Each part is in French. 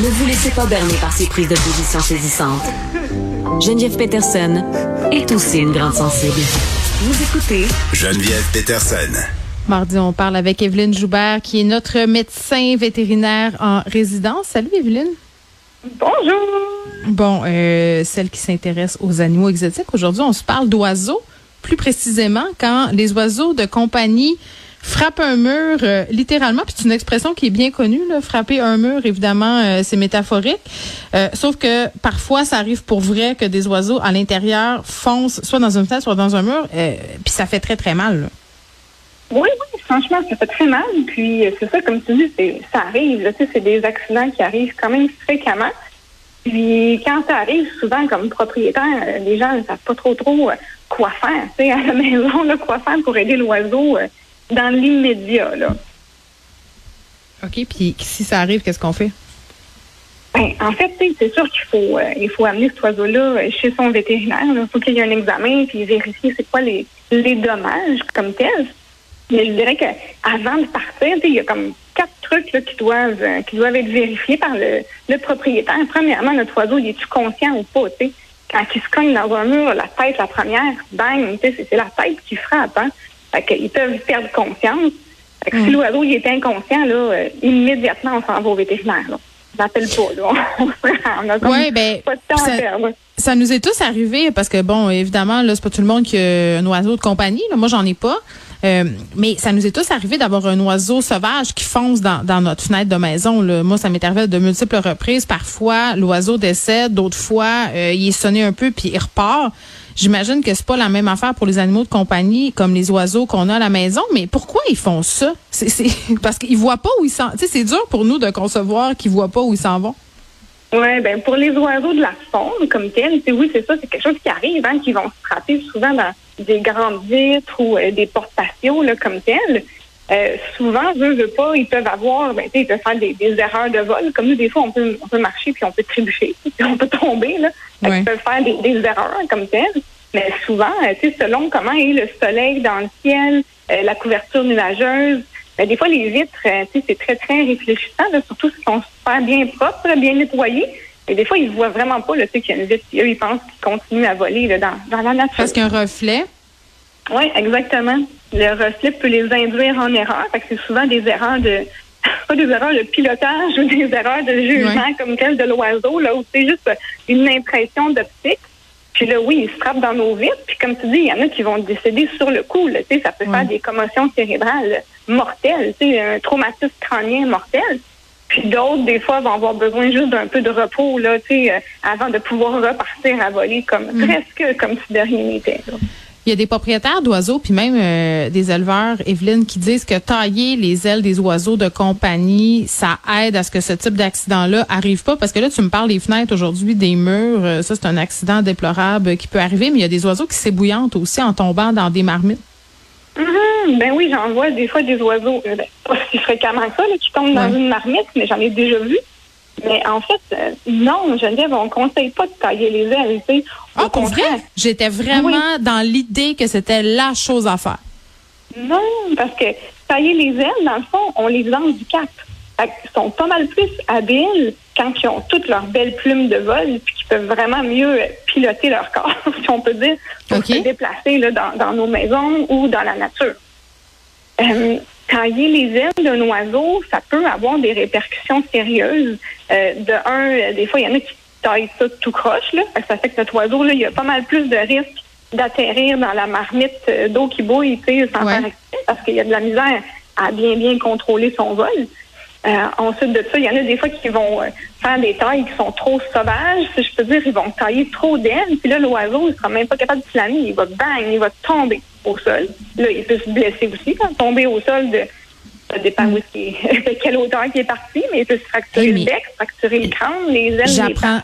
Ne vous laissez pas berner par ces prises de position saisissantes. Geneviève Peterson est aussi une grande sensible. Vous écoutez Geneviève Peterson. Mardi, on parle avec Evelyne Joubert, qui est notre médecin vétérinaire en résidence. Salut, Evelyne. Bonjour. Bon, euh, celle qui s'intéresse aux animaux exotiques. Aujourd'hui, on se parle d'oiseaux. Plus précisément, quand les oiseaux de compagnie frappent un mur, euh, littéralement, puis c'est une expression qui est bien connue, là, frapper un mur, évidemment, euh, c'est métaphorique. Euh, sauf que parfois, ça arrive pour vrai que des oiseaux à l'intérieur foncent soit dans une fenêtre, soit dans un mur, puis ça fait très, très mal. Là. Oui, oui, franchement, ça fait très mal. Puis c'est ça, comme tu dis, ça arrive. Là, c'est des accidents qui arrivent quand même fréquemment. Puis quand ça arrive, souvent comme propriétaire, les gens ne savent pas trop trop quoi faire, tu sais, à la maison, là, quoi faire pour aider l'oiseau dans l'immédiat. Là. OK, puis si ça arrive, qu'est-ce qu'on fait? Ben, en fait, c'est sûr qu'il faut euh, il faut amener cet oiseau-là chez son vétérinaire. Il faut qu'il y ait un examen puis vérifier c'est quoi les, les dommages comme tel. Mais je dirais qu'avant de partir, il y a comme quatre trucs là, qui doivent euh, qui doivent être vérifiés par le, le propriétaire. Premièrement, notre oiseau, il est-tu conscient ou pas? Quand il se cogne dans un mur, la tête, la première, bang, c'est la tête qui frappe. Hein? Fait qu'ils peuvent perdre conscience. Fait que Si l'oiseau il est inconscient, là, euh, immédiatement, on s'en va au vétérinaire. Là. J'appelle pas. Là. on a ouais, ben, pas de temps ça, à perdre. Ça nous est tous arrivé parce que, bon, évidemment, là, c'est pas tout le monde qui a un oiseau de compagnie. Là. Moi, j'en ai pas. Euh, mais ça nous est tous arrivé d'avoir un oiseau sauvage qui fonce dans, notre fenêtre de maison. Moi, ça m'est arrivé de multiples reprises. Parfois, l'oiseau décède, d'autres fois, euh, il est sonné un peu puis il repart. J'imagine que c'est pas la même affaire pour les animaux de compagnie comme les oiseaux qu'on a à la maison, mais pourquoi ils font ça? C'est parce qu'ils voient pas où ils s'en. Tu sais, c'est dur pour nous de concevoir qu'ils voient pas où ils s'en vont. Oui, ben pour les oiseaux de la faune comme tel, c'est oui, c'est ça, c'est quelque chose qui arrive, hein, qui vont se frapper souvent dans des grandes vitres ou euh, des portes patios là, comme tel. Euh, souvent, eux, veux pas, ils peuvent avoir, ben, ils peuvent faire des, erreurs de vol. Comme nous, des fois, on peut, on peut marcher puis on peut trébucher, puis on peut tomber. Là. Ils peuvent faire des, erreurs comme telles. Mais souvent, euh, tu sais, selon comment est le soleil dans le ciel, euh, la couverture nuageuse, ben, des fois, les vitres, tu sais, c'est très, très réfléchissant, surtout s'ils sont super bien propres, bien nettoyés. Et des fois, ils ne voient vraiment pas le qu'il y a une vitre. eux, ils pensent qu'ils continuent à voler là, dans, dans la nature. Parce qu'un reflet? Oui, exactement. Le reflet peut les induire en erreur. Fait que c'est souvent des erreurs de pas des erreurs de pilotage ou des erreurs de jugement comme celle de l'oiseau, là, où c'est juste une impression d'optique. Puis là, oui, ils se frappent dans nos vitres. Puis comme tu dis, il y en a qui vont décéder sur le coup. Là, ça peut faire des commotions cérébrales mortelles, un traumatisme crânien mortel. Puis d'autres, des fois, vont avoir besoin juste d'un peu de repos là, euh, avant de pouvoir repartir à voler comme mm. presque comme si de rien n'était. Il y a des propriétaires d'oiseaux, puis même euh, des éleveurs, Evelyne, qui disent que tailler les ailes des oiseaux de compagnie, ça aide à ce que ce type d'accident-là arrive pas. Parce que là, tu me parles des fenêtres aujourd'hui, des murs. Euh, ça, c'est un accident déplorable qui peut arriver, mais il y a des oiseaux qui s'ébouillantent aussi en tombant dans des marmites. Mm-hmm. ben oui, j'en vois des fois des oiseaux, euh, ben, pas si fréquemment que ça, qui tombent dans une marmite, mais j'en ai déjà vu. Mais en fait, euh, non, Geneviève, on ne conseille pas de tailler les ailes. Tu sais. Ah, pour vrai? J'étais vraiment dans l'idée que c'était la chose à faire. Non, parce que tailler les ailes, dans le fond, on les cap. Ils sont pas mal plus habiles quand ils ont toutes leurs belles plumes de vol puis qu'ils peuvent vraiment mieux piloter leur corps, si on peut dire, pour se déplacer là, dans, dans, nos maisons ou dans la nature. Euh, tailler les ailes d'un oiseau, ça peut avoir des répercussions sérieuses. Euh, de un, des fois, il y en a qui taillent ça tout croche. Là. Ça fait que notre oiseau, là, il y a pas mal plus de risques d'atterrir dans la marmite euh, d'eau qui bouille sans faire parce qu'il y a de la misère à bien, bien contrôler son vol. Euh, ensuite de ça, il y en a des fois qui vont faire des tailles qui sont trop sauvages. Si je peux dire, ils vont tailler trop d'ailes. Puis là, l'oiseau, il sera même pas capable de planer. Il va bang, il va tomber au sol. Là, il peut se blesser aussi. Quand tomber au sol, de, ça dépend mm. aussi de quelle hauteur qui est parti, mais il peut se fracturer le bec, fracturer le crâne, les ailes. J'apprends,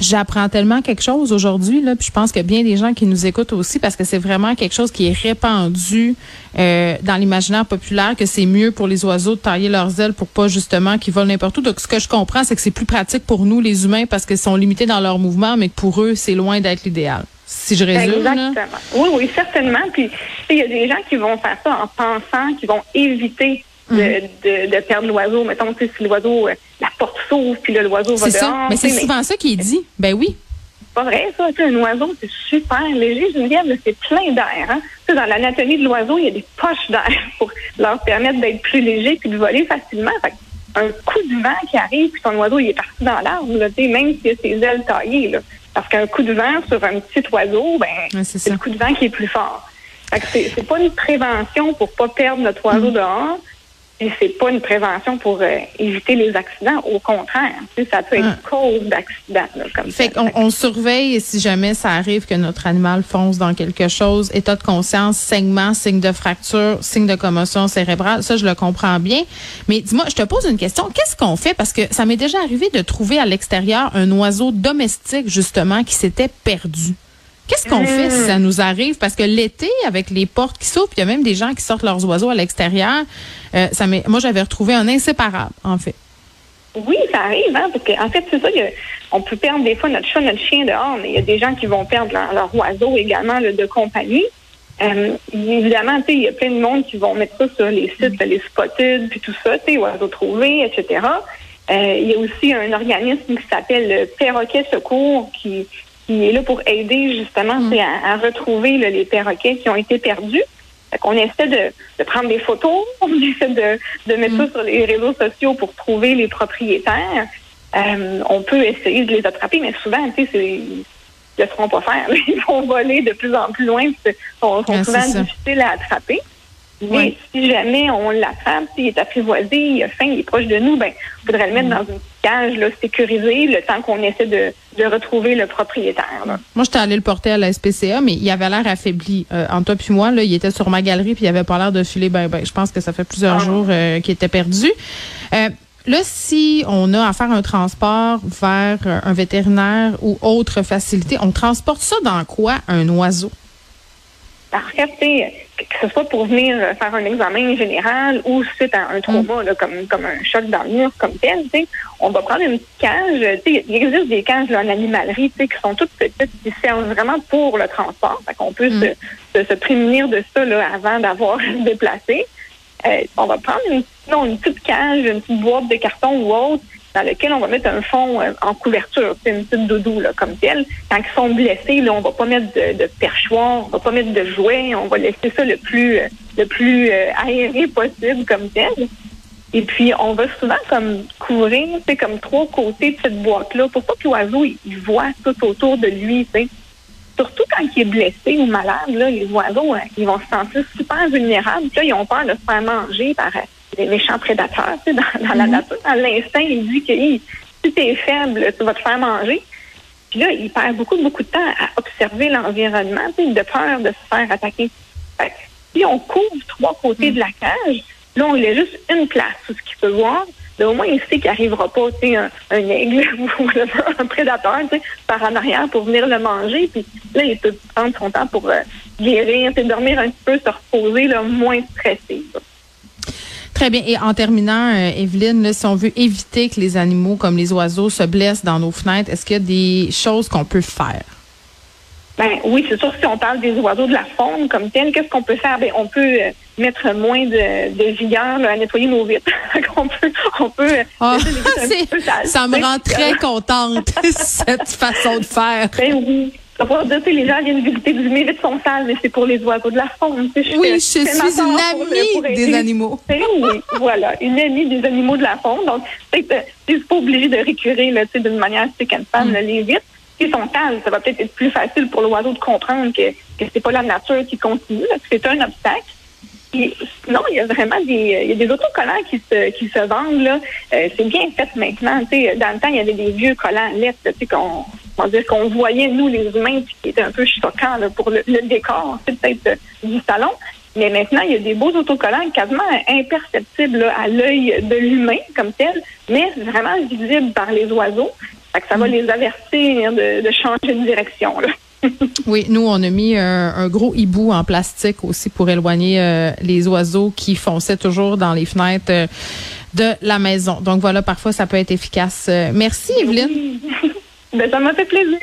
j'apprends tellement quelque chose aujourd'hui, là, puis je pense que bien des gens qui nous écoutent aussi, parce que c'est vraiment quelque chose qui est répandu euh, dans l'imaginaire populaire, que c'est mieux pour les oiseaux de tailler leurs ailes pour pas justement qu'ils volent n'importe où. Donc, ce que je comprends, c'est que c'est plus pratique pour nous, les humains, parce qu'ils sont limités dans leur mouvement, mais que pour eux, c'est loin d'être l'idéal si je résume. Exactement. Oui, oui, certainement. Puis, il y a des gens qui vont faire ça en pensant qu'ils vont éviter de, de, de perdre l'oiseau. Mettons, si l'oiseau, euh, la porte s'ouvre, puis l'oiseau va C'est ça. dehors. Mais c'est souvent ça qui est dit. Ben oui. c'est pas vrai, ça. Un oiseau, c'est super léger. Geneviève, c'est plein d'air. Hein? Dans l'anatomie de l'oiseau, il y a des poches d'air pour leur permettre d'être plus léger puis de voler facilement. Fait un coup de vent qui arrive, puis ton oiseau, il est parti dans l'arbre, même s'il a ses ailes taillées. Là. Parce qu'un coup de vent sur un petit oiseau, ben, c'est le coup de vent qui est plus fort. C'est, pas une prévention pour pas perdre notre oiseau Mm. dehors. Et c'est pas une prévention pour euh, éviter les accidents. Au contraire, tu sais, ça peut être Ouais. cause d'accident. Fait qu'on on surveille si jamais ça arrive que notre animal fonce dans quelque chose, état de conscience, saignement, signe de fracture, signe de commotion cérébrale, ça je le comprends bien. Mais dis-moi, je te pose une question, qu'est-ce qu'on fait? Parce que ça m'est déjà arrivé de trouver à l'extérieur un oiseau domestique justement qui s'était perdu. Qu'est-ce qu'on fait si ça nous arrive? Parce que l'été, avec les portes qui s'ouvrent, il y a même des gens qui sortent leurs oiseaux à l'extérieur. Euh, ça moi, j'avais retrouvé un inséparable, en fait. Oui, ça arrive, hein, parce qu'en fait, c'est ça, a- on peut perdre des fois notre chat, notre chien dehors, mais il y a des gens qui vont perdre leur, leur oiseau également là, de compagnie. Euh, évidemment, tu sais, il y a plein de monde qui vont mettre ça sur les sites, là, les spotted, puis tout ça, tu sais, oiseaux trouvés, etc. Euh, il y a aussi un organisme qui s'appelle le Perroquet Secours qui, qui est là pour aider justement sais, à, à retrouver là, les perroquets qui ont été perdus. Qu'on essaie de, de prendre des photos, on essaie de, de mettre ça sur les réseaux sociaux pour trouver les propriétaires. Euh, on peut essayer de les attraper, mais souvent, tu sais, ils le feront pas faire. Ils vont voler de plus en plus loin, c'est- sont, Ah, souvent difficiles à attraper. Mais si jamais on l'attrape, s'il est apprivoisé, il a faim, il est proche de nous, ben, il faudrait le mettre dans une cage là, sécurisée le temps qu'on essaie de, de retrouver le propriétaire. là. Moi, j'étais allée le porter à la SPCA, mais il avait l'air affaibli. Euh, entre toi puis moi, là, il était sur ma galerie puis il avait pas l'air de filer ben ben. Je pense que ça fait plusieurs Ah. jours euh, qu'il était perdu. Euh, là, si on a à faire un transport vers euh, un vétérinaire ou autre facilité, on transporte ça dans quoi, un oiseau? En fait, que ce soit pour venir euh, faire un examen général ou suite à un trauma, là, comme, comme un choc dans le mur, comme tel, on va prendre une petite cage. Sais, il existe des cages là, en animalerie qui sont toutes petites, qui servent vraiment pour le transport. Qu'on peut se, se, se prémunir de ça là, avant d'avoir à se déplacer. Euh, on va prendre une, non, une petite cage, une petite boîte de carton ou autre, dans lequel on va mettre un fond euh, en couverture, c'est une petite doudou là, comme telle. Quand ils sont blessés, là, on va pas mettre de, perchoir, on va pas mettre de jouets, on va laisser ça le plus euh, le plus euh, aéré possible comme tel. Et puis on va souvent comme couvrir, c'est comme trois côtés de cette boîte-là, pour pas que l'oiseau il, voit tout autour de lui. Surtout quand il est blessé ou malade, là, les oiseaux, hein, ils vont se sentir super vulnérables. Puis là, ils ont peur de se faire manger par des méchants prédateurs. Tu sais, dans, dans la nature, dans l'instinct, il dit que hey, si tu es faible, tu vas te faire manger. Puis là, il perd beaucoup, beaucoup de temps à observer l'environnement, tu sais, de peur de se faire attaquer. Fait que si on couvre trois côtés de la cage, là, on laisse juste une place où ce qu'il peut voir. Là, au moins, il sait qu'il n'arrivera pas, tu sais, un, un aigle ou un prédateur, tu sais, par en arrière pour venir le manger. Puis là, il peut prendre son temps pour euh, guérir, dormir un petit peu, se reposer, là, moins stressé. là. Très bien. Et en terminant, euh, Evelyne, là, si on veut éviter que les animaux comme les oiseaux se blessent dans nos fenêtres, est-ce qu'il y a des choses qu'on peut faire? Ben oui, c'est sûr, si on parle des oiseaux de la faune comme telle, qu'est-ce qu'on peut faire? Ben, on peut euh, mettre moins de, de vigueur là, à nettoyer nos vitres. on peut, on peut euh, Ah, ça me rend très contente, cette façon de faire. Ben oui. Ça va dire, tu sais, les gens viennent visiter, mes vitres sont sales, mais c'est pour les oiseaux de la faune. tu sais, je Oui, je fais suis une pour- amie pour des animaux. Oui, voilà, une amie des animaux de la faune. Donc, euh, c'est pas obligé de récurer tu d'une manière stick and pan Mm. les vitres. S'ils sont calmes, ça va peut-être être plus facile pour l'oiseau de comprendre que, que c'est pas la nature qui continue, là, que c'est un obstacle. Puis, sinon, il y a vraiment des, il y a des autocollants qui se, qui se vendent là. Euh, c'est bien fait maintenant. Tu sais, dans le temps, il y avait des vieux collants lettres, tu sais, qu'on, on va dire qu'on voyait nous les humains, puis qui étaient un peu choquants là, pour le, le décor, peut-être euh, du salon. Mais maintenant, il y a des beaux autocollants quasiment imperceptibles là, à l'œil de l'humain comme tel, mais vraiment visibles par les oiseaux. Fait que ça va les avertir de, de changer de direction. Là. Oui, nous, on a mis un, un gros hibou en plastique aussi pour éloigner euh, les oiseaux qui fonçaient toujours dans les fenêtres euh, de la maison. Donc voilà, parfois, ça peut être efficace. Euh, merci, Evelyne. ben, ça m'a fait plaisir.